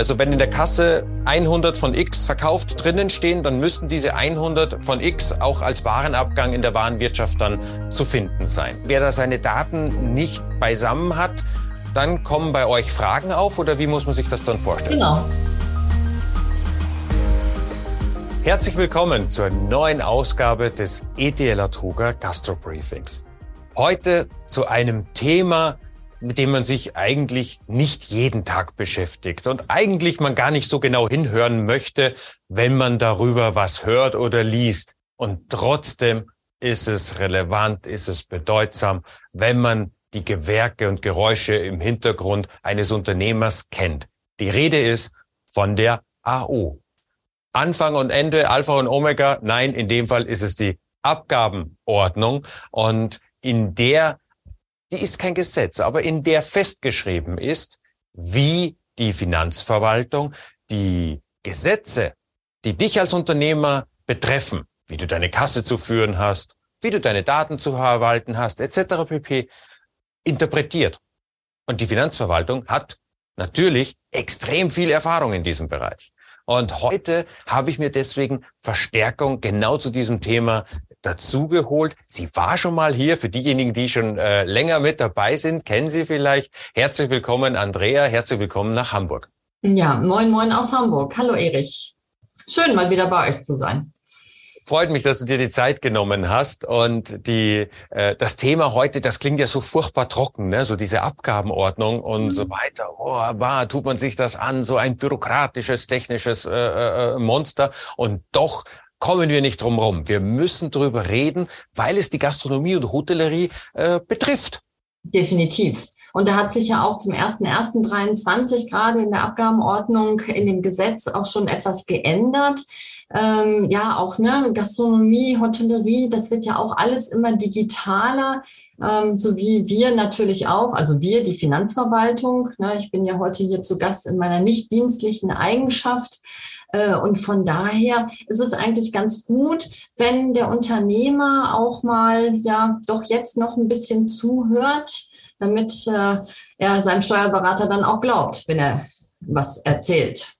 Also wenn in der Kasse 100 von X verkauft drinnen stehen, dann müssten diese 100 von X auch als Warenabgang in der Warenwirtschaft dann zu finden sein. Wer da seine Daten nicht beisammen hat, dann kommen bei euch Fragen auf oder wie muss man sich das dann vorstellen? Genau. Herzlich willkommen zur neuen Ausgabe des ETL Truger Gastro Briefings. Heute zu einem Thema, mit dem man sich eigentlich nicht jeden Tag beschäftigt und eigentlich man gar nicht so genau hinhören möchte, wenn man darüber was hört oder liest. Und trotzdem ist es relevant, ist es bedeutsam, wenn man die Gewerke und Geräusche im Hintergrund eines Unternehmers kennt. Die Rede ist von der AO. Anfang und Ende, Alpha und Omega. Nein, in dem Fall ist es die Abgabenordnung und in der die ist kein Gesetz, aber in der festgeschrieben ist, wie die Finanzverwaltung die Gesetze, die dich als Unternehmer betreffen, wie du deine Kasse zu führen hast, wie du deine Daten zu verwalten hast, etc. pp. interpretiert. Und die Finanzverwaltung hat natürlich extrem viel Erfahrung in diesem Bereich. Und heute habe ich mir deswegen Verstärkung genau zu diesem Thema dazugeholt. Sie war schon mal hier. Für diejenigen, die schon äh, länger mit dabei sind, kennen Sie vielleicht. Herzlich willkommen, Andrea. Herzlich willkommen nach Hamburg. Ja, moin, moin aus Hamburg. Hallo, Erich. Schön, mal wieder bei euch zu sein freut mich, dass du dir die Zeit genommen hast. Und die, äh, das Thema heute, das klingt ja so furchtbar trocken, ne? so diese Abgabenordnung und mhm. so weiter. Oh, bah, tut man sich das an, so ein bürokratisches, technisches äh, äh, Monster. Und doch kommen wir nicht drum rum. Wir müssen drüber reden, weil es die Gastronomie und Hotellerie äh, betrifft. Definitiv. Und da hat sich ja auch zum 1.1.23 gerade in der Abgabenordnung in dem Gesetz auch schon etwas geändert. Ähm, ja, auch ne, Gastronomie, Hotellerie, das wird ja auch alles immer digitaler, ähm, so wie wir natürlich auch, also wir, die Finanzverwaltung. Ne, ich bin ja heute hier zu Gast in meiner nicht dienstlichen Eigenschaft. Äh, und von daher ist es eigentlich ganz gut, wenn der Unternehmer auch mal ja doch jetzt noch ein bisschen zuhört, damit äh, er seinem Steuerberater dann auch glaubt, wenn er was erzählt.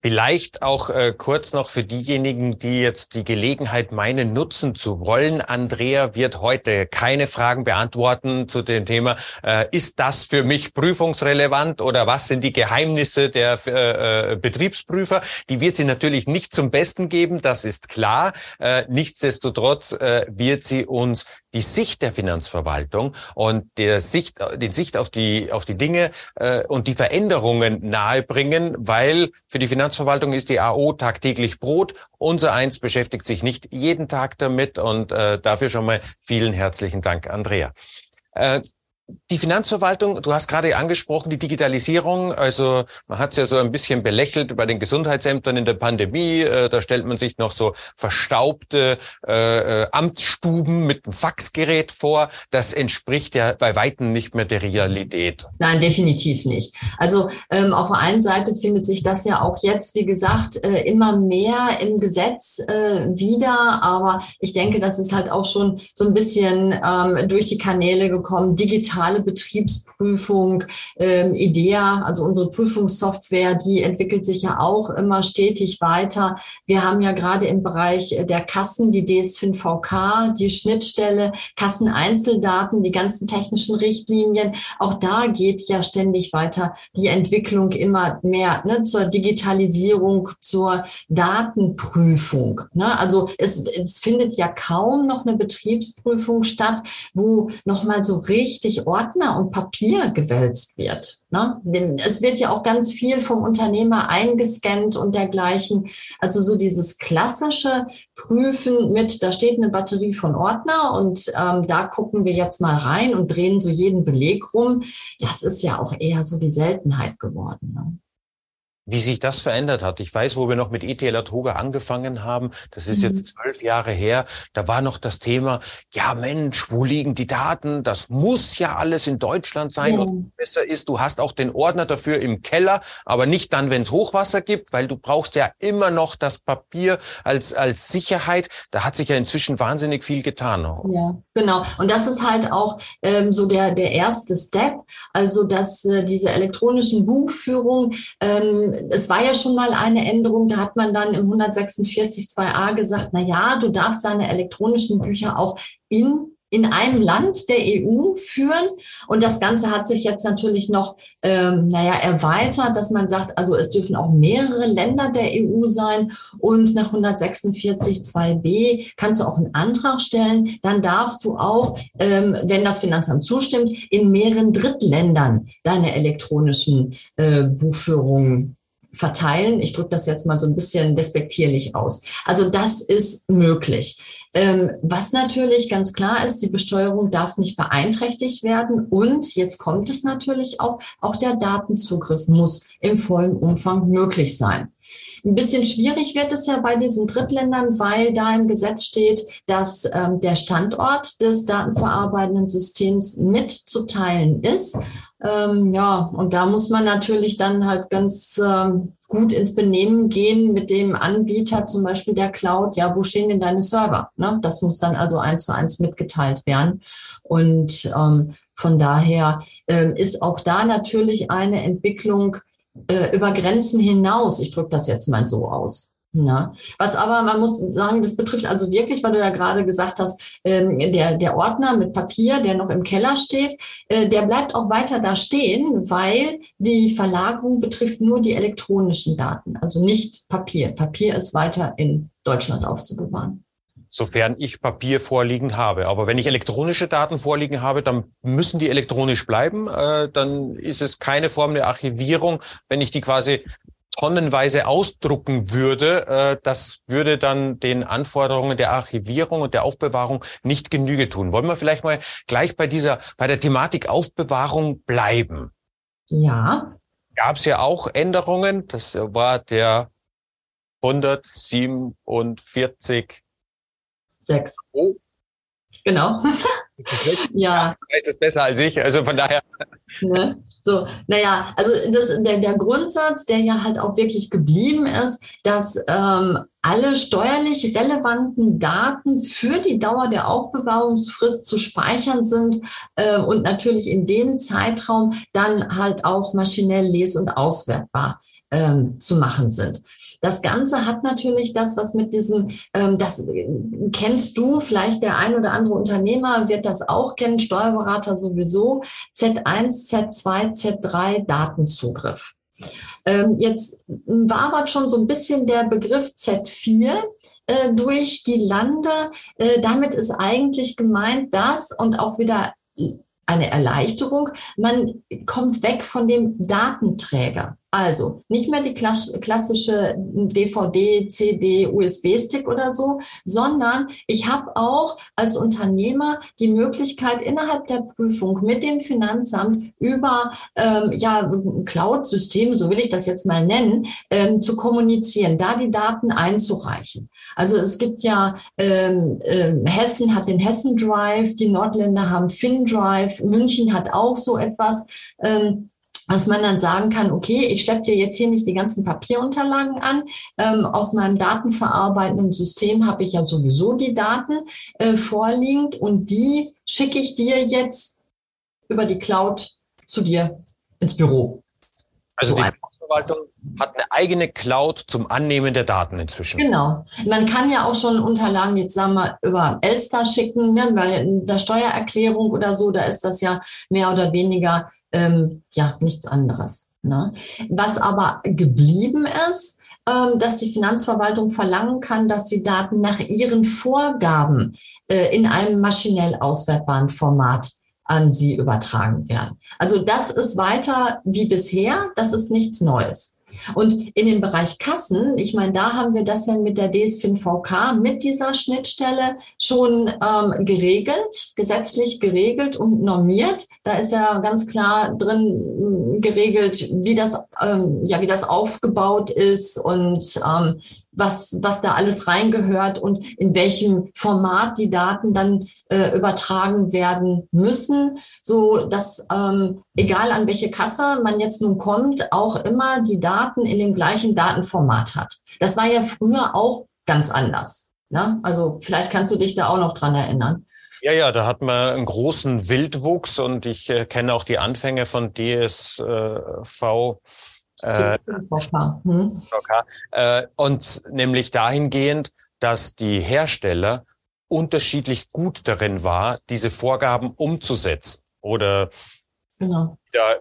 Vielleicht auch äh, kurz noch für diejenigen, die jetzt die Gelegenheit meinen, nutzen zu wollen. Andrea wird heute keine Fragen beantworten zu dem Thema, äh, ist das für mich prüfungsrelevant oder was sind die Geheimnisse der äh, äh, Betriebsprüfer? Die wird sie natürlich nicht zum Besten geben, das ist klar. Äh, nichtsdestotrotz äh, wird sie uns die Sicht der Finanzverwaltung und der Sicht, den Sicht auf die, auf die Dinge äh, und die Veränderungen nahebringen, weil für die Finanzverwaltung ist die AO tagtäglich Brot. Unser eins beschäftigt sich nicht jeden Tag damit und äh, dafür schon mal vielen herzlichen Dank, Andrea. Äh, die Finanzverwaltung, du hast gerade angesprochen, die Digitalisierung. Also man hat es ja so ein bisschen belächelt bei den Gesundheitsämtern in der Pandemie. Äh, da stellt man sich noch so verstaubte äh, äh, Amtsstuben mit einem Faxgerät vor. Das entspricht ja bei weitem nicht mehr der Realität. Nein, definitiv nicht. Also ähm, auf der einen Seite findet sich das ja auch jetzt, wie gesagt, äh, immer mehr im Gesetz äh, wieder. Aber ich denke, das ist halt auch schon so ein bisschen ähm, durch die Kanäle gekommen, digital digitale Betriebsprüfung, ähm, IDEA, also unsere Prüfungssoftware, die entwickelt sich ja auch immer stetig weiter. Wir haben ja gerade im Bereich der Kassen die DS5VK, die Schnittstelle, Kasseneinzeldaten, die ganzen technischen Richtlinien. Auch da geht ja ständig weiter die Entwicklung immer mehr ne, zur Digitalisierung, zur Datenprüfung. Ne? Also es, es findet ja kaum noch eine Betriebsprüfung statt, wo nochmal so richtig Ordner und Papier gewälzt wird. Ne? Es wird ja auch ganz viel vom Unternehmer eingescannt und dergleichen. Also so dieses klassische Prüfen mit, da steht eine Batterie von Ordner und ähm, da gucken wir jetzt mal rein und drehen so jeden Beleg rum. Das ist ja auch eher so die Seltenheit geworden. Ne? Wie sich das verändert hat. Ich weiß, wo wir noch mit ETL Atoga angefangen haben, das ist mhm. jetzt zwölf Jahre her, da war noch das Thema, ja Mensch, wo liegen die Daten? Das muss ja alles in Deutschland sein ja. und besser ist, du hast auch den Ordner dafür im Keller, aber nicht dann, wenn es Hochwasser gibt, weil du brauchst ja immer noch das Papier als, als Sicherheit. Da hat sich ja inzwischen wahnsinnig viel getan. Ja, genau. Und das ist halt auch ähm, so der, der erste Step, also dass äh, diese elektronischen Buchführung, ähm, es war ja schon mal eine Änderung, da hat man dann im 146 2a gesagt, na ja, du darfst deine elektronischen Bücher auch in in einem Land der EU führen. Und das Ganze hat sich jetzt natürlich noch, ähm, naja, erweitert, dass man sagt, also es dürfen auch mehrere Länder der EU sein. Und nach 146 2b kannst du auch einen Antrag stellen. Dann darfst du auch, ähm, wenn das Finanzamt zustimmt, in mehreren Drittländern deine elektronischen äh, Buchführungen verteilen. Ich drücke das jetzt mal so ein bisschen despektierlich aus. Also das ist möglich. Ähm, was natürlich ganz klar ist, die Besteuerung darf nicht beeinträchtigt werden. Und jetzt kommt es natürlich auch, auch der Datenzugriff muss im vollen Umfang möglich sein. Ein bisschen schwierig wird es ja bei diesen Drittländern, weil da im Gesetz steht, dass ähm, der Standort des datenverarbeitenden Systems mitzuteilen ist. Ähm, ja, und da muss man natürlich dann halt ganz ähm, gut ins Benehmen gehen mit dem Anbieter, zum Beispiel der Cloud. Ja, wo stehen denn deine Server? Ne? Das muss dann also eins zu eins mitgeteilt werden. Und ähm, von daher ähm, ist auch da natürlich eine Entwicklung äh, über Grenzen hinaus. Ich drücke das jetzt mal so aus. Ja. Was aber, man muss sagen, das betrifft also wirklich, weil du ja gerade gesagt hast, ähm, der, der Ordner mit Papier, der noch im Keller steht, äh, der bleibt auch weiter da stehen, weil die Verlagerung betrifft nur die elektronischen Daten, also nicht Papier. Papier ist weiter in Deutschland aufzubewahren sofern ich Papier vorliegen habe. Aber wenn ich elektronische Daten vorliegen habe, dann müssen die elektronisch bleiben. Äh, dann ist es keine Form der Archivierung, wenn ich die quasi tonnenweise ausdrucken würde, äh, das würde dann den Anforderungen der Archivierung und der Aufbewahrung nicht Genüge tun. Wollen wir vielleicht mal gleich bei dieser, bei der Thematik Aufbewahrung bleiben? Ja. Gab es ja auch Änderungen. Das war der 147 6. Oh. Genau. ja. Du weißt es besser als ich, also von daher. Ne? So, naja, also das, der, der Grundsatz, der ja halt auch wirklich geblieben ist, dass ähm, alle steuerlich relevanten Daten für die Dauer der Aufbewahrungsfrist zu speichern sind äh, und natürlich in dem Zeitraum dann halt auch maschinell les- und auswertbar ähm, zu machen sind. Das Ganze hat natürlich das, was mit diesem, ähm, das äh, kennst du, vielleicht der ein oder andere Unternehmer wird das auch kennen, Steuerberater sowieso, Z1, Z2, Z3 Datenzugriff. Ähm, jetzt war aber schon so ein bisschen der Begriff Z4 äh, durch die Lande. Äh, damit ist eigentlich gemeint, dass und auch wieder eine Erleichterung. Man kommt weg von dem Datenträger. Also nicht mehr die klassische DVD, CD, USB-Stick oder so, sondern ich habe auch als Unternehmer die Möglichkeit innerhalb der Prüfung mit dem Finanzamt über ähm, ja, Cloud-Systeme, so will ich das jetzt mal nennen, ähm, zu kommunizieren, da die Daten einzureichen. Also es gibt ja ähm, äh, Hessen hat den Hessen Drive, die Nordländer haben FinDrive, München hat auch so etwas. Ähm, dass man dann sagen kann, okay, ich schleppe dir jetzt hier nicht die ganzen Papierunterlagen an. Ähm, aus meinem datenverarbeitenden System habe ich ja sowieso die Daten äh, vorliegend und die schicke ich dir jetzt über die Cloud zu dir ins Büro. Also so die Verwaltung hat eine eigene Cloud zum Annehmen der Daten inzwischen. Genau. Man kann ja auch schon Unterlagen jetzt sagen wir über Elster schicken, ne, bei der Steuererklärung oder so, da ist das ja mehr oder weniger ähm, ja nichts anderes. Ne? Was aber geblieben ist, ähm, dass die Finanzverwaltung verlangen kann, dass die Daten nach ihren Vorgaben äh, in einem maschinell auswertbaren Format an sie übertragen werden. Also das ist weiter wie bisher, das ist nichts Neues. Und in dem Bereich Kassen, ich meine, da haben wir das ja mit der DSFIN VK, mit dieser Schnittstelle schon ähm, geregelt, gesetzlich geregelt und normiert. Da ist ja ganz klar drin geregelt, wie das, ähm, ja, wie das aufgebaut ist und ähm, was, was da alles reingehört und in welchem Format die Daten dann äh, übertragen werden müssen, so dass ähm, egal an welche Kasse man jetzt nun kommt, auch immer die Daten in dem gleichen Datenformat hat. Das war ja früher auch ganz anders. Ne? Also vielleicht kannst du dich da auch noch dran erinnern. Ja, ja, da hat man einen großen Wildwuchs und ich äh, kenne auch die Anfänge von DSV. Äh, hm. äh, und nämlich dahingehend, dass die Hersteller unterschiedlich gut darin war, diese Vorgaben umzusetzen oder genau. ja,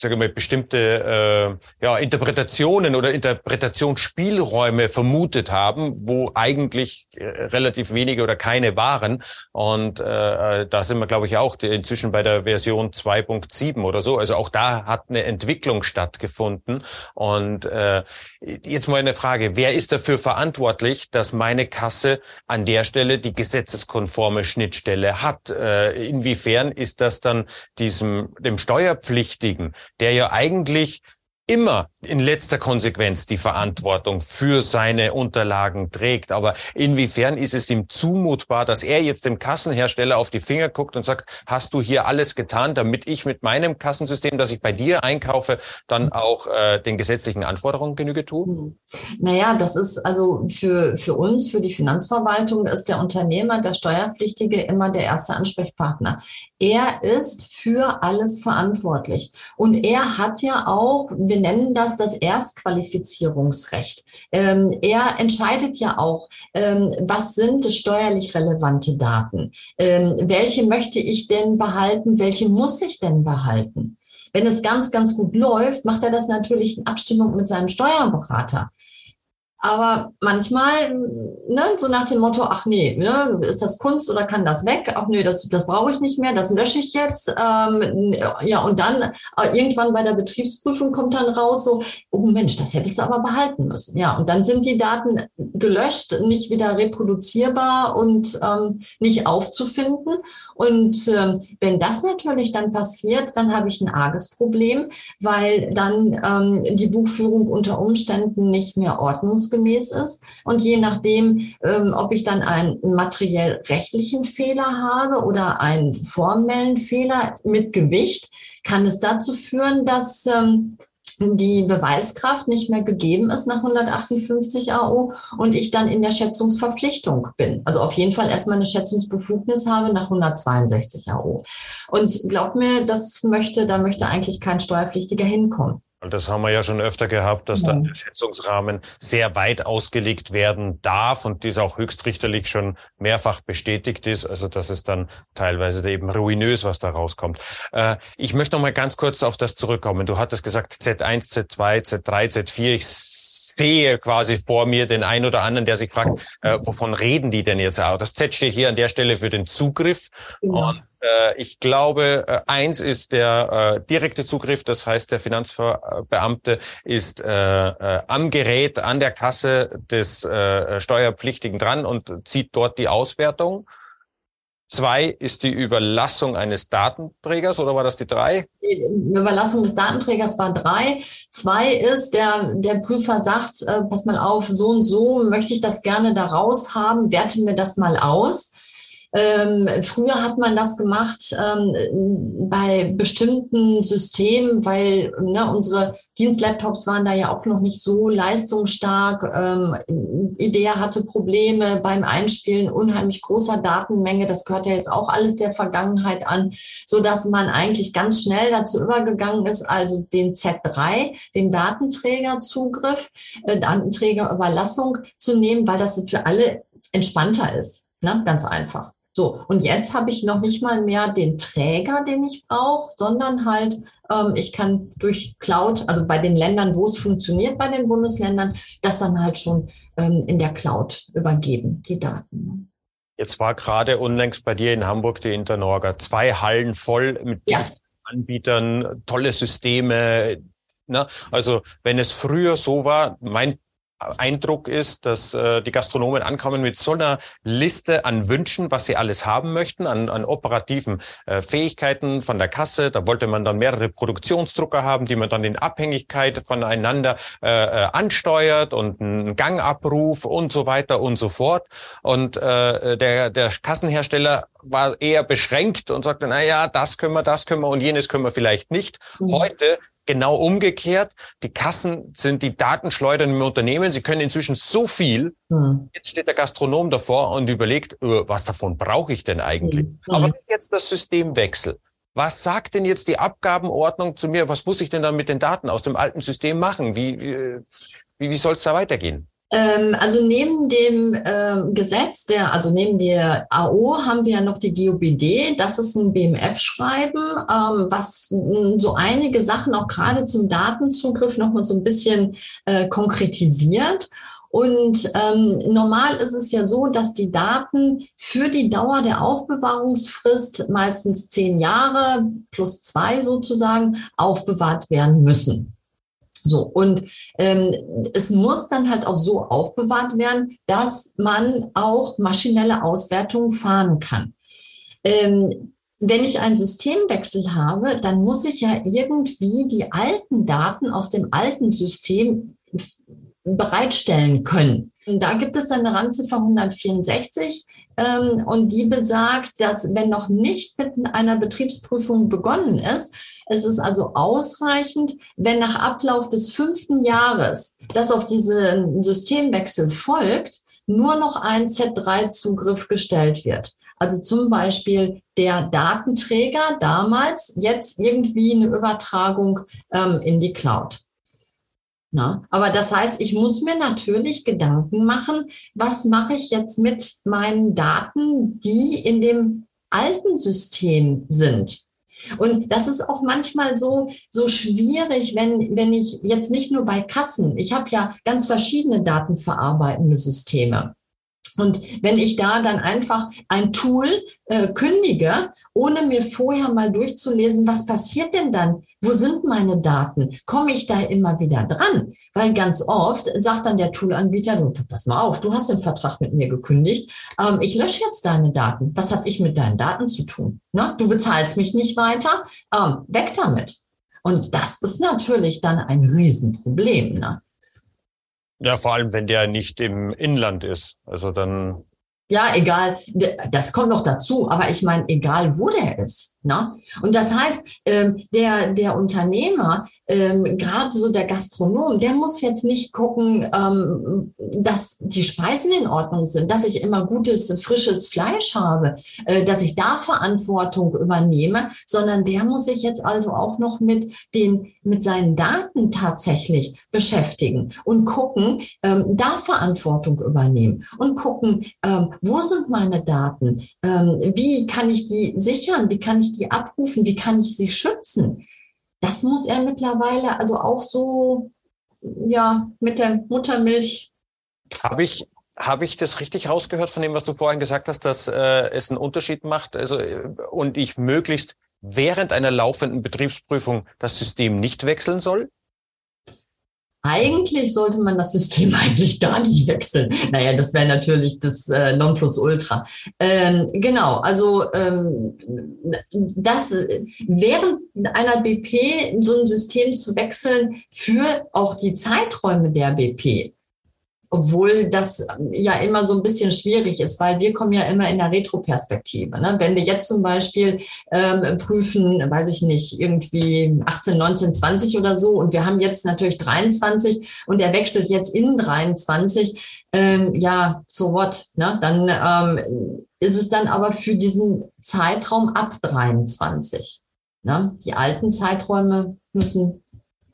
sage mal, bestimmte äh, ja, Interpretationen oder Interpretationsspielräume vermutet haben, wo eigentlich äh, relativ wenige oder keine waren. Und äh, äh da sind wir, glaube ich, auch inzwischen bei der Version 2.7 oder so. Also auch da hat eine Entwicklung stattgefunden. Und äh, jetzt mal eine Frage, wer ist dafür verantwortlich, dass meine Kasse an der Stelle die gesetzeskonforme Schnittstelle hat? Äh, inwiefern ist das dann diesem dem Steuerpflichtigen der ja eigentlich immer in letzter Konsequenz die Verantwortung für seine Unterlagen trägt. Aber inwiefern ist es ihm zumutbar, dass er jetzt dem Kassenhersteller auf die Finger guckt und sagt, hast du hier alles getan, damit ich mit meinem Kassensystem, das ich bei dir einkaufe, dann auch äh, den gesetzlichen Anforderungen Genüge tue? Mhm. Naja, das ist also für, für uns, für die Finanzverwaltung, ist der Unternehmer, der Steuerpflichtige immer der erste Ansprechpartner. Er ist für alles verantwortlich. Und er hat ja auch, wir nennen das das Erstqualifizierungsrecht. Ähm, er entscheidet ja auch, ähm, was sind steuerlich relevante Daten? Ähm, welche möchte ich denn behalten? Welche muss ich denn behalten? Wenn es ganz, ganz gut läuft, macht er das natürlich in Abstimmung mit seinem Steuerberater. Aber manchmal, ne, so nach dem Motto, ach nee, ne, ist das Kunst oder kann das weg? Ach nee, das, das brauche ich nicht mehr, das lösche ich jetzt. Ähm, ja, und dann äh, irgendwann bei der Betriebsprüfung kommt dann raus, so, oh Mensch, das hättest du aber behalten müssen. Ja, und dann sind die Daten gelöscht, nicht wieder reproduzierbar und ähm, nicht aufzufinden. Und ähm, wenn das natürlich dann passiert, dann habe ich ein arges Problem, weil dann ähm, die Buchführung unter Umständen nicht mehr ordnungsgemäß ist. Und je nachdem, ähm, ob ich dann einen materiell rechtlichen Fehler habe oder einen formellen Fehler mit Gewicht, kann es dazu führen, dass ähm, die Beweiskraft nicht mehr gegeben ist nach 158 AO und ich dann in der Schätzungsverpflichtung bin. Also auf jeden Fall erstmal eine Schätzungsbefugnis habe nach 162 AO. Und glaub mir, das möchte, da möchte eigentlich kein Steuerpflichtiger hinkommen. Und das haben wir ja schon öfter gehabt, dass dann der Schätzungsrahmen sehr weit ausgelegt werden darf und dies auch höchstrichterlich schon mehrfach bestätigt ist, also dass es dann teilweise eben ruinös, was da rauskommt. Äh, ich möchte noch mal ganz kurz auf das zurückkommen. Du hattest gesagt Z1, Z2, Z3, Z4. Ich sehe quasi vor mir den einen oder anderen, der sich fragt, äh, wovon reden die denn jetzt auch? Das Z steht hier an der Stelle für den Zugriff. Ja. Und äh, ich glaube, äh, eins ist der äh, direkte Zugriff, das heißt, der Finanzbeamte ist äh, äh, am Gerät, an der Kasse des äh, Steuerpflichtigen dran und zieht dort die Auswertung. Zwei ist die Überlassung eines Datenträgers oder war das die drei? Die Überlassung des Datenträgers war drei. Zwei ist, der, der Prüfer sagt, äh, pass mal auf, so und so möchte ich das gerne da raus haben, werte mir das mal aus. Ähm, früher hat man das gemacht ähm, bei bestimmten Systemen, weil ne, unsere Dienstlaptops waren da ja auch noch nicht so leistungsstark. Ähm, IDEA hatte Probleme beim Einspielen unheimlich großer Datenmenge. Das gehört ja jetzt auch alles der Vergangenheit an, so dass man eigentlich ganz schnell dazu übergegangen ist, also den Z3, den Datenträgerzugriff, äh, Datenträgerüberlassung zu nehmen, weil das für alle entspannter ist. Ne? Ganz einfach. So, und jetzt habe ich noch nicht mal mehr den Träger, den ich brauche, sondern halt, ähm, ich kann durch Cloud, also bei den Ländern, wo es funktioniert, bei den Bundesländern, das dann halt schon ähm, in der Cloud übergeben, die Daten. Ne? Jetzt war gerade unlängst bei dir in Hamburg die Internorga. Zwei Hallen voll mit ja. Anbietern, tolle Systeme. Ne? Also wenn es früher so war, mein Eindruck ist, dass äh, die Gastronomen ankommen mit so einer Liste an Wünschen, was sie alles haben möchten, an, an operativen äh, Fähigkeiten von der Kasse. Da wollte man dann mehrere Produktionsdrucker haben, die man dann in Abhängigkeit voneinander äh, äh, ansteuert und einen Gangabruf und so weiter und so fort. Und äh, der, der Kassenhersteller war eher beschränkt und sagte, na ja, das können wir, das können wir und jenes können wir vielleicht nicht. Mhm. Heute genau umgekehrt. Die Kassen sind die Datenschleudern im Unternehmen. Sie können inzwischen so viel. Mhm. Jetzt steht der Gastronom davor und überlegt, oh, was davon brauche ich denn eigentlich? Mhm. Aber jetzt das Systemwechsel. Was sagt denn jetzt die Abgabenordnung zu mir? Was muss ich denn dann mit den Daten aus dem alten System machen? Wie, wie, wie soll es da weitergehen? Ähm, also neben dem ähm, Gesetz, der, also neben der AO haben wir ja noch die GOBD. Das ist ein BMF-Schreiben, ähm, was mh, so einige Sachen auch gerade zum Datenzugriff nochmal so ein bisschen äh, konkretisiert. Und ähm, normal ist es ja so, dass die Daten für die Dauer der Aufbewahrungsfrist, meistens zehn Jahre plus zwei sozusagen, aufbewahrt werden müssen. So, und ähm, es muss dann halt auch so aufbewahrt werden, dass man auch maschinelle Auswertungen fahren kann. Ähm, wenn ich einen Systemwechsel habe, dann muss ich ja irgendwie die alten Daten aus dem alten System bereitstellen können. Und da gibt es eine Randziffer 164 ähm, und die besagt, dass wenn noch nicht mit einer Betriebsprüfung begonnen ist, es ist also ausreichend, wenn nach Ablauf des fünften Jahres, das auf diesen Systemwechsel folgt, nur noch ein Z3-Zugriff gestellt wird. Also zum Beispiel der Datenträger damals jetzt irgendwie eine Übertragung ähm, in die Cloud. Na, aber das heißt, ich muss mir natürlich Gedanken machen, was mache ich jetzt mit meinen Daten, die in dem alten System sind. Und das ist auch manchmal so, so schwierig, wenn, wenn ich jetzt nicht nur bei Kassen, ich habe ja ganz verschiedene datenverarbeitende Systeme. Und wenn ich da dann einfach ein Tool äh, kündige, ohne mir vorher mal durchzulesen, was passiert denn dann? Wo sind meine Daten? Komme ich da immer wieder dran? Weil ganz oft sagt dann der Toolanbieter, du, pass mal auf, du hast den Vertrag mit mir gekündigt, ähm, ich lösche jetzt deine Daten. Was habe ich mit deinen Daten zu tun? Ne? Du bezahlst mich nicht weiter, ähm, weg damit. Und das ist natürlich dann ein Riesenproblem. Ne? Ja, vor allem, wenn der nicht im Inland ist. Also dann. Ja, egal. Das kommt noch dazu. Aber ich meine, egal wo der ist. Ne? Und das heißt, ähm, der, der Unternehmer, ähm, gerade so der Gastronom, der muss jetzt nicht gucken, ähm, dass die Speisen in Ordnung sind, dass ich immer gutes, frisches Fleisch habe, äh, dass ich da Verantwortung übernehme, sondern der muss sich jetzt also auch noch mit den, mit seinen Daten tatsächlich beschäftigen und gucken, ähm, da Verantwortung übernehmen und gucken, ähm, wo sind meine Daten? Ähm, wie kann ich die sichern? Wie kann ich die abrufen? Wie kann ich sie schützen? Das muss er mittlerweile also auch so, ja, mit der Muttermilch. Habe ich, habe ich das richtig rausgehört von dem, was du vorhin gesagt hast, dass äh, es einen Unterschied macht also, äh, und ich möglichst während einer laufenden Betriebsprüfung das System nicht wechseln soll? Eigentlich sollte man das System eigentlich gar nicht wechseln. Naja, das wäre natürlich das äh, Nonplusultra. Ähm, genau, also ähm, das während einer BP so ein System zu wechseln für auch die Zeiträume der BP obwohl das ja immer so ein bisschen schwierig ist, weil wir kommen ja immer in der Retroperspektive. Ne? Wenn wir jetzt zum Beispiel ähm, prüfen, weiß ich nicht, irgendwie 18, 19, 20 oder so und wir haben jetzt natürlich 23 und der wechselt jetzt in 23, ähm, ja, so what? Ne? Dann ähm, ist es dann aber für diesen Zeitraum ab 23. Ne? Die alten Zeiträume müssen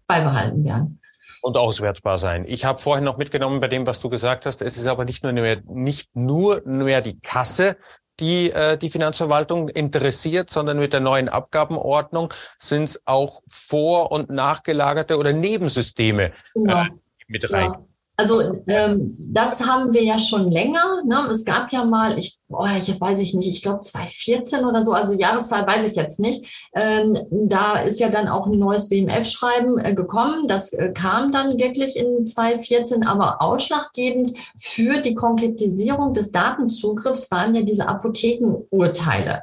beibehalten werden und auswertbar sein. Ich habe vorhin noch mitgenommen bei dem, was du gesagt hast. Es ist aber nicht nur mehr, nicht nur mehr die Kasse, die äh, die Finanzverwaltung interessiert, sondern mit der neuen Abgabenordnung sind es auch vor- und nachgelagerte oder Nebensysteme genau. äh, mit rein. Ja. Also ähm, das haben wir ja schon länger. Ne? Es gab ja mal, ich, oh, ich weiß ich nicht, ich glaube 2014 oder so, also Jahreszahl weiß ich jetzt nicht. Ähm, da ist ja dann auch ein neues BMF-Schreiben äh, gekommen. Das äh, kam dann wirklich in 2014, aber ausschlaggebend für die Konkretisierung des Datenzugriffs waren ja diese Apothekenurteile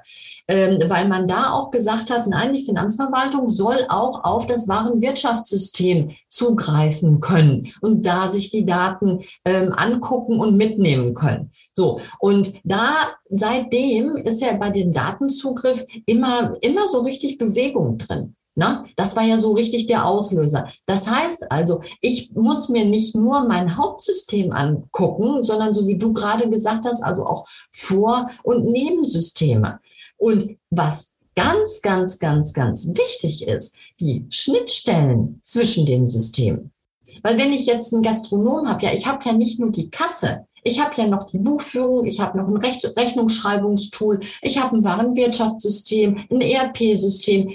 weil man da auch gesagt hat, nein, die Finanzverwaltung soll auch auf das Warenwirtschaftssystem zugreifen können und da sich die Daten ähm, angucken und mitnehmen können. So, und da seitdem ist ja bei dem Datenzugriff immer, immer so richtig Bewegung drin. Na, das war ja so richtig der Auslöser. Das heißt also, ich muss mir nicht nur mein Hauptsystem angucken, sondern so wie du gerade gesagt hast, also auch Vor- und Nebensysteme. Und was ganz, ganz, ganz, ganz wichtig ist, die Schnittstellen zwischen den Systemen. Weil wenn ich jetzt einen Gastronom habe, ja, ich habe ja nicht nur die Kasse, ich habe ja noch die Buchführung, ich habe noch ein Rech Rechnungsschreibungstool, ich habe ein Warenwirtschaftssystem, ein ERP-System.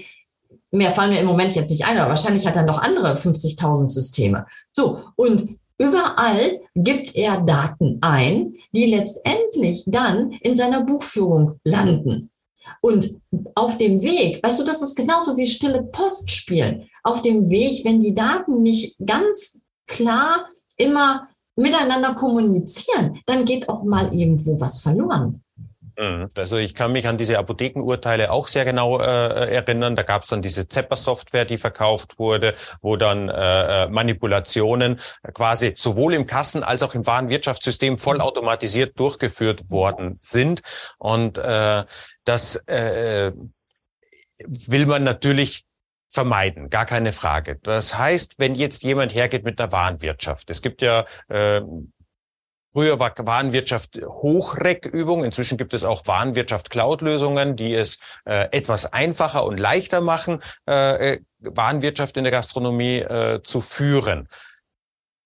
Mehr fallen mir im Moment jetzt nicht ein, aber wahrscheinlich hat er noch andere 50.000 Systeme. So, und überall gibt er Daten ein, die letztendlich dann in seiner Buchführung landen. Und auf dem Weg, weißt du, das ist genauso wie stille Post spielen. Auf dem Weg, wenn die Daten nicht ganz klar immer miteinander kommunizieren, dann geht auch mal irgendwo was verloren. Mhm. Also ich kann mich an diese Apothekenurteile auch sehr genau äh, erinnern. Da gab es dann diese Zepper-Software, die verkauft wurde, wo dann äh, äh, Manipulationen quasi sowohl im Kassen- als auch im Warenwirtschaftssystem vollautomatisiert durchgeführt worden sind. Und äh, das äh, will man natürlich vermeiden, gar keine Frage. Das heißt, wenn jetzt jemand hergeht mit einer Warenwirtschaft, es gibt ja äh, Früher war Warenwirtschaft Hochreckübung. Inzwischen gibt es auch Warenwirtschaft Cloud-Lösungen, die es äh, etwas einfacher und leichter machen, äh, äh Warenwirtschaft in der Gastronomie äh, zu führen.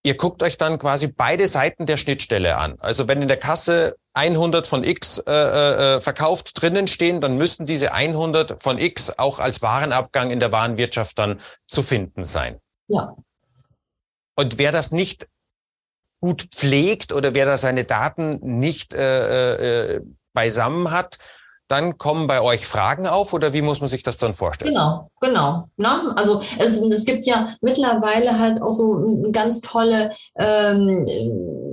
Ihr guckt euch dann quasi beide Seiten der Schnittstelle an. Also wenn in der Kasse 100 von X äh, äh, äh, verkauft drinnen stehen, dann müssten diese 100 von X auch als Warenabgang in der Warenwirtschaft dann zu finden sein. Ja. Und wer das nicht gut pflegt oder wer da seine Daten nicht äh, äh, beisammen hat, dann kommen bei euch Fragen auf oder wie muss man sich das dann vorstellen? Genau, genau. Ne? Also es, es gibt ja mittlerweile halt auch so ganz tolle ähm,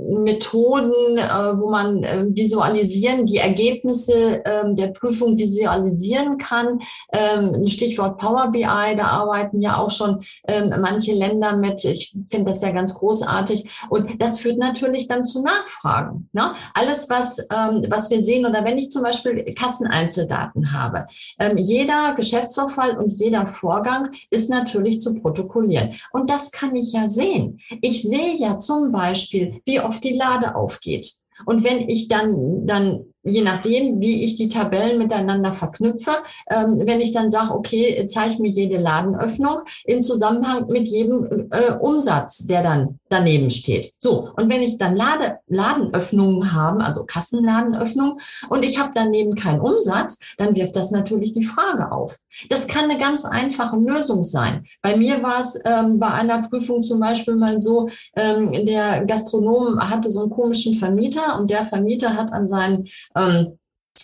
Methoden, äh, wo man äh, visualisieren, die Ergebnisse ähm, der Prüfung visualisieren kann. Ähm, Stichwort Power BI, da arbeiten ja auch schon ähm, manche Länder mit. Ich finde das ja ganz großartig. Und das führt natürlich dann zu Nachfragen. Ne? Alles, was, ähm, was wir sehen, oder wenn ich zum Beispiel Kasseneinzeldaten habe, ähm, jeder Geschäftsvorfall und jeder Vorgang ist natürlich zu protokollieren. Und das kann ich ja sehen. Ich sehe ja zum Beispiel, wie oft die Lade aufgeht. Und wenn ich dann, dann je nachdem, wie ich die Tabellen miteinander verknüpfe, ähm, wenn ich dann sage, okay, zeige mir jede Ladenöffnung in Zusammenhang mit jedem äh, Umsatz, der dann daneben steht. So, und wenn ich dann Lade, Ladenöffnungen habe, also Kassenladenöffnungen, und ich habe daneben keinen Umsatz, dann wirft das natürlich die Frage auf. Das kann eine ganz einfache Lösung sein. Bei mir war es ähm, bei einer Prüfung zum Beispiel mal so, ähm, der Gastronom hatte so einen komischen Vermieter und der Vermieter hat an seinen ähm,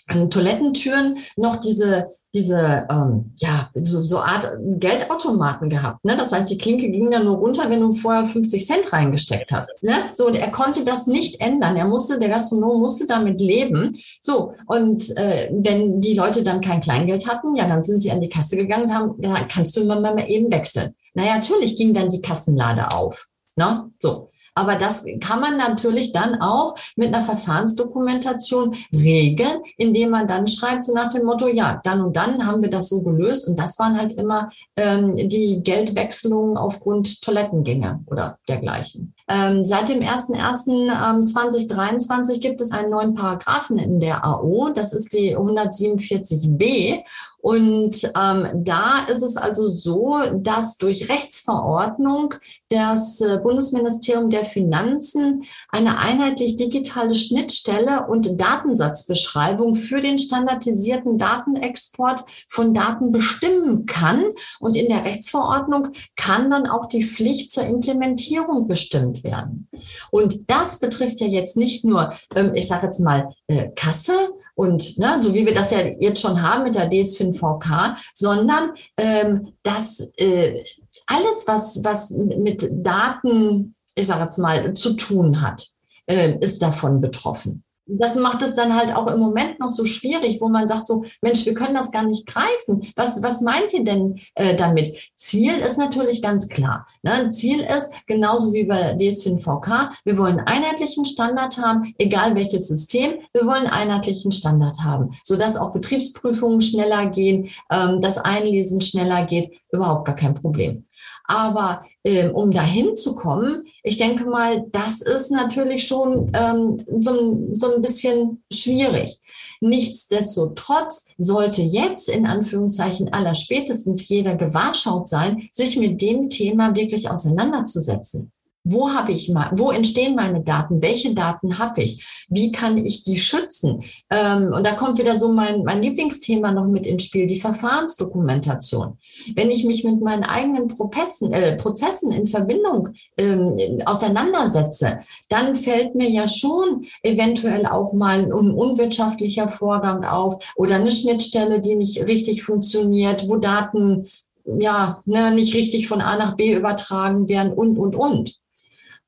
an Toilettentüren noch diese diese ähm, ja so, so Art Geldautomaten gehabt. Ne? Das heißt, die Klinke ging dann nur runter, wenn du vorher 50 Cent reingesteckt hast. Ne? So, und er konnte das nicht ändern. Er musste, der Gastronom musste damit leben. So, und äh, wenn die Leute dann kein Kleingeld hatten, ja, dann sind sie an die Kasse gegangen und haben, ja, kannst du immer mal eben wechseln. Naja, natürlich ging dann die Kassenlade auf. Ne? So. Aber das kann man natürlich dann auch mit einer Verfahrensdokumentation regeln, indem man dann schreibt, so nach dem Motto, ja, dann und dann haben wir das so gelöst. Und das waren halt immer ähm, die Geldwechselungen aufgrund Toilettengänge oder dergleichen. Ähm, seit dem 01.01.2023 ähm, gibt es einen neuen Paragraphen in der AO. Das ist die 147b. Und ähm, da ist es also so, dass durch Rechtsverordnung das äh, Bundesministerium der Finanzen eine einheitlich digitale Schnittstelle und Datensatzbeschreibung für den standardisierten Datenexport von Daten bestimmen kann. Und in der Rechtsverordnung kann dann auch die Pflicht zur Implementierung bestimmt gestellt werden. Und das betrifft ja jetzt nicht nur, ähm, ich sage jetzt mal, äh, Kasse und ne, so wie wir das ja jetzt schon haben mit der DSFIN-VK, sondern ähm, dass äh, alles, was, was mit Daten, ich sage jetzt mal, zu tun hat, äh, ist davon betroffen das macht es dann halt auch im Moment noch so schwierig, wo man sagt so, Mensch, wir können das gar nicht greifen. Was, was meint ihr denn äh, damit? Ziel ist natürlich ganz klar. Ne? Ziel ist, genauso wie bei DSFIN VK, wir wollen einheitlichen Standard haben, egal welches System, wir wollen einheitlichen Standard haben, sodass auch Betriebsprüfungen schneller gehen, ähm, das Einlesen schneller geht, überhaupt gar kein Problem. Aber ähm, um dahin zu kommen, ich denke mal, das ist natürlich schon ähm, so, so ein bisschen schwierig. Nichtsdestotrotz sollte jetzt in Anführungszeichen aller spätestens jeder gewarschaut sein, sich mit dem Thema wirklich auseinanderzusetzen. Wo habe ich mal, wo entstehen meine Daten? Welche Daten habe ich? Wie kann ich die schützen? Ähm, und da kommt wieder so mein, mein Lieblingsthema noch mit ins Spiel, die Verfahrensdokumentation. Wenn ich mich mit meinen eigenen Prozessen, äh, Prozessen in Verbindung ähm, auseinandersetze, dann fällt mir ja schon eventuell auch mal ein unwirtschaftlicher Vorgang auf oder eine Schnittstelle, die nicht richtig funktioniert, wo Daten ja ne, nicht richtig von A nach B übertragen werden und, und, und.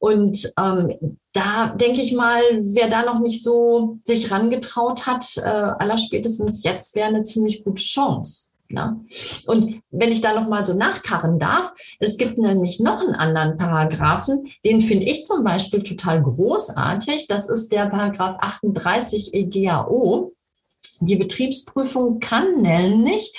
Und ähm, da denke ich mal, wer da noch nicht so sich rangetraut hat, äh, allerspätestens jetzt wäre eine ziemlich gute Chance. Ja. Und wenn ich da noch mal so nachkarren darf, es gibt nämlich noch einen anderen Paragraphen, den finde ich zum Beispiel total großartig. Das ist der Paragraph 38 EGAO. Die Betriebsprüfung kann nämlich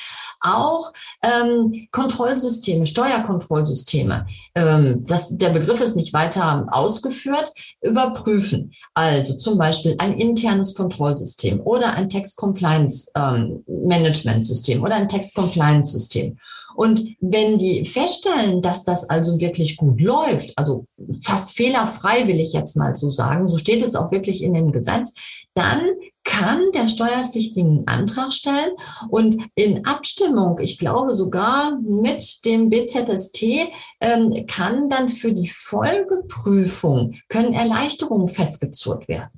auch ähm, Kontrollsysteme, Steuerkontrollsysteme, ähm, das, der Begriff ist nicht weiter ausgeführt, überprüfen. Also zum Beispiel ein internes Kontrollsystem oder ein Text Compliance ähm, Management System oder ein Text Compliance System. Und wenn die feststellen, dass das also wirklich gut läuft, also fast fehlerfrei will ich jetzt mal so sagen, so steht es auch wirklich in dem Gesetz, dann kann der Steuerpflichtige einen Antrag stellen und in Abstimmung, ich glaube sogar mit dem BZST, ähm, kann dann für die Folgeprüfung können Erleichterungen festgezurrt werden.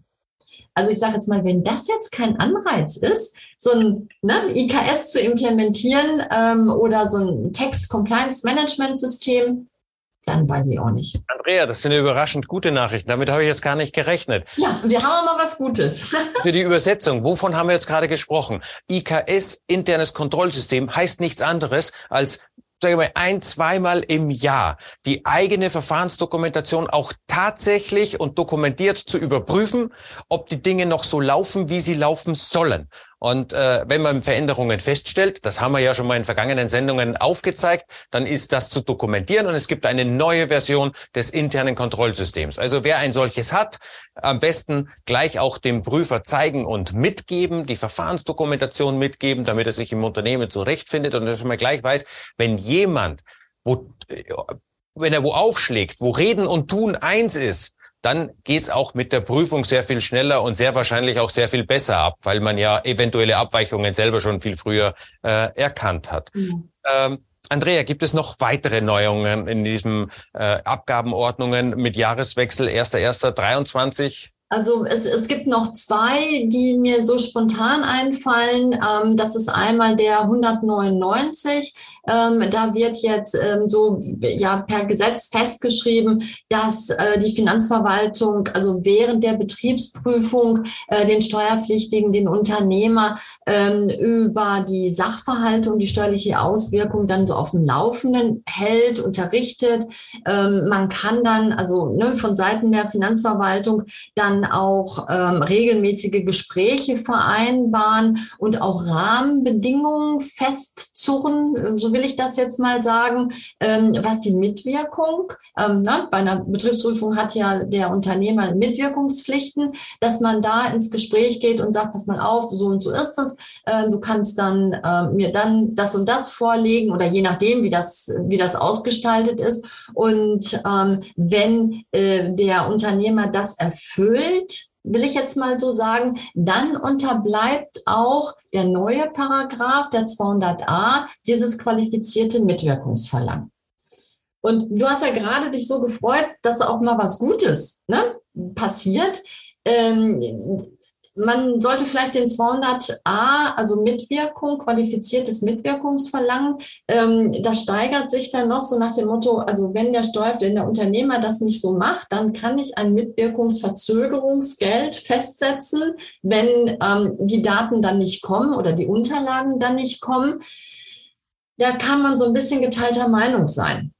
Also ich sage jetzt mal, wenn das jetzt kein Anreiz ist, so ein ne, IKS zu implementieren ähm, oder so ein Text Compliance Management System, dann weiß ich auch nicht. Andrea, das sind überraschend gute Nachrichten. Damit habe ich jetzt gar nicht gerechnet. Ja, wir haben mal was Gutes. Für die Übersetzung, wovon haben wir jetzt gerade gesprochen? IKS, internes Kontrollsystem, heißt nichts anderes als sage ich mal, ein, zweimal im Jahr die eigene Verfahrensdokumentation auch tatsächlich und dokumentiert zu überprüfen, ob die Dinge noch so laufen, wie sie laufen sollen. Und äh, wenn man Veränderungen feststellt, das haben wir ja schon mal in vergangenen Sendungen aufgezeigt, dann ist das zu dokumentieren und es gibt eine neue Version des internen Kontrollsystems. Also wer ein solches hat, am besten gleich auch dem Prüfer zeigen und mitgeben, die Verfahrensdokumentation mitgeben, damit er sich im Unternehmen zurechtfindet und dass man gleich weiß, wenn jemand, wo, äh, wenn er wo aufschlägt, wo Reden und Tun eins ist, dann geht's auch mit der Prüfung sehr viel schneller und sehr wahrscheinlich auch sehr viel besser ab, weil man ja eventuelle Abweichungen selber schon viel früher äh, erkannt hat. Mhm. Ähm, Andrea, gibt es noch weitere Neuerungen in diesem äh, Abgabenordnungen mit Jahreswechsel 1.1.23? Also es, es gibt noch zwei, die mir so spontan einfallen. Ähm, das ist einmal der 199. Ähm, da wird jetzt ähm, so ja per Gesetz festgeschrieben, dass äh, die Finanzverwaltung also während der Betriebsprüfung äh, den Steuerpflichtigen, den Unternehmer ähm, über die Sachverhalte und die steuerliche Auswirkung dann so auf dem Laufenden hält, unterrichtet. Ähm, man kann dann also ne, von Seiten der Finanzverwaltung dann auch ähm, regelmäßige Gespräche vereinbaren und auch Rahmenbedingungen festzurren, so will ich das jetzt mal sagen, ähm, was die Mitwirkung, ähm, na, bei einer Betriebsprüfung hat ja der Unternehmer Mitwirkungspflichten, dass man da ins Gespräch geht und sagt, pass mal auf, so und so ist es, äh, du kannst dann äh, mir dann das und das vorlegen oder je nachdem, wie das, wie das ausgestaltet ist. Und ähm, wenn äh, der Unternehmer das erfüllt, will ich jetzt mal so sagen, dann unterbleibt auch der neue Paragraph, der 200a, dieses qualifizierte Mitwirkungsverlangen. Und du hast ja gerade dich so gefreut, dass auch mal was Gutes ne, passiert. Ähm, man sollte vielleicht den 200a, also Mitwirkung, qualifiziertes Mitwirkungsverlangen, ähm, das steigert sich dann noch so nach dem Motto, also wenn der Steuer, wenn der Unternehmer das nicht so macht, dann kann ich ein Mitwirkungsverzögerungsgeld festsetzen, wenn ähm, die Daten dann nicht kommen oder die Unterlagen dann nicht kommen. Da kann man so ein bisschen geteilter Meinung sein.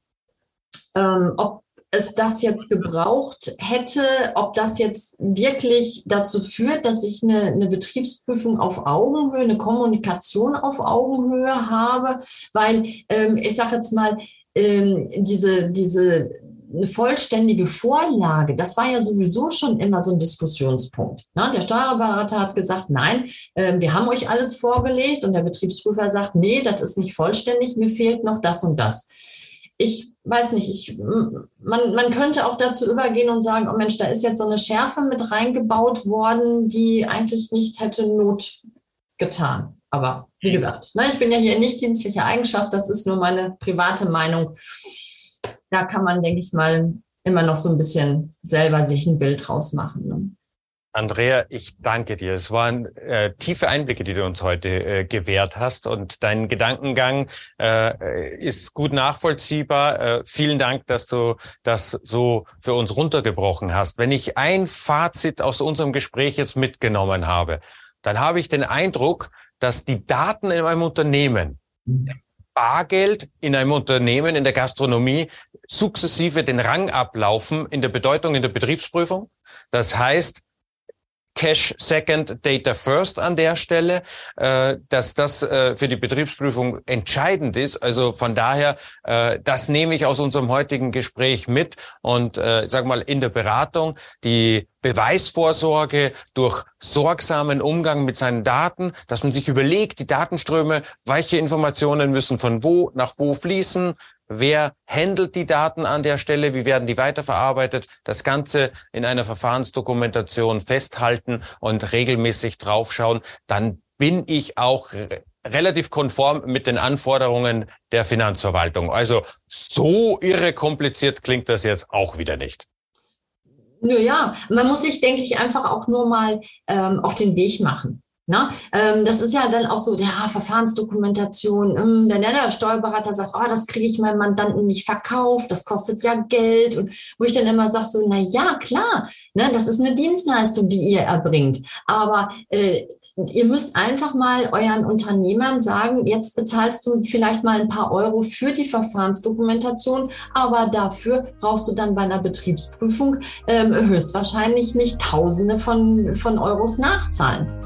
Ähm, ob es das jetzt gebraucht hätte, ob das jetzt wirklich dazu führt, dass ich eine, eine Betriebsprüfung auf Augenhöhe, eine Kommunikation auf Augenhöhe habe, weil ähm, ich sage jetzt mal, ähm, diese, diese eine vollständige Vorlage, das war ja sowieso schon immer so ein Diskussionspunkt. Ne? Der Steuerberater hat gesagt, nein, äh, wir haben euch alles vorgelegt und der Betriebsprüfer sagt, nee, das ist nicht vollständig, mir fehlt noch das und das ich weiß nicht, ich, man, man könnte auch dazu übergehen und sagen, oh Mensch, da ist jetzt so eine Schärfe mit reingebaut worden, die eigentlich nicht hätte Not getan. Aber wie gesagt, ne, ich bin ja hier in nicht dienstlicher Eigenschaft, das ist nur meine private Meinung. Da kann man, denke ich mal, immer noch so ein bisschen selber sich ein Bild draus machen. Ne? Andrea, ich danke dir. Es waren äh, tiefe Einblicke, die du uns heute äh, gewährt hast und dein Gedankengang äh, ist gut nachvollziehbar. Äh, vielen Dank, dass du das so für uns runtergebrochen hast. Wenn ich ein Fazit aus unserem Gespräch jetzt mitgenommen habe, dann habe ich den Eindruck, dass die Daten in einem Unternehmen, Bargeld in einem Unternehmen in der Gastronomie sukzessive den Rang ablaufen in der Bedeutung in der Betriebsprüfung. Das heißt, Cash Second, Data First an der Stelle, äh, dass das äh, für die Betriebsprüfung entscheidend ist. Also von daher, äh, das nehme ich aus unserem heutigen Gespräch mit und äh, sag mal in der Beratung die Beweisvorsorge durch sorgsamen Umgang mit seinen Daten, dass man sich überlegt, die Datenströme, welche Informationen müssen von wo nach wo fließen, Wer handelt die Daten an der Stelle? Wie werden die weiterverarbeitet? Das Ganze in einer Verfahrensdokumentation festhalten und regelmäßig draufschauen. Dann bin ich auch relativ konform mit den Anforderungen der Finanzverwaltung. Also so irre kompliziert klingt das jetzt auch wieder nicht. Naja, man muss sich, denke ich, einfach auch nur mal ähm, auf den Weg machen. Na, ähm, das ist ja dann auch so, ja, Verfahrensdokumentation. Ähm, der, der Steuerberater sagt, oh, das kriege ich meinem Mandanten nicht verkauft, das kostet ja Geld. Und wo ich dann immer sage, so, na ja, klar, ne, das ist eine Dienstleistung, die ihr erbringt. Aber äh, ihr müsst einfach mal euren Unternehmern sagen, jetzt bezahlst du vielleicht mal ein paar Euro für die Verfahrensdokumentation, aber dafür brauchst du dann bei einer Betriebsprüfung ähm, höchstwahrscheinlich nicht Tausende von, von Euros nachzahlen.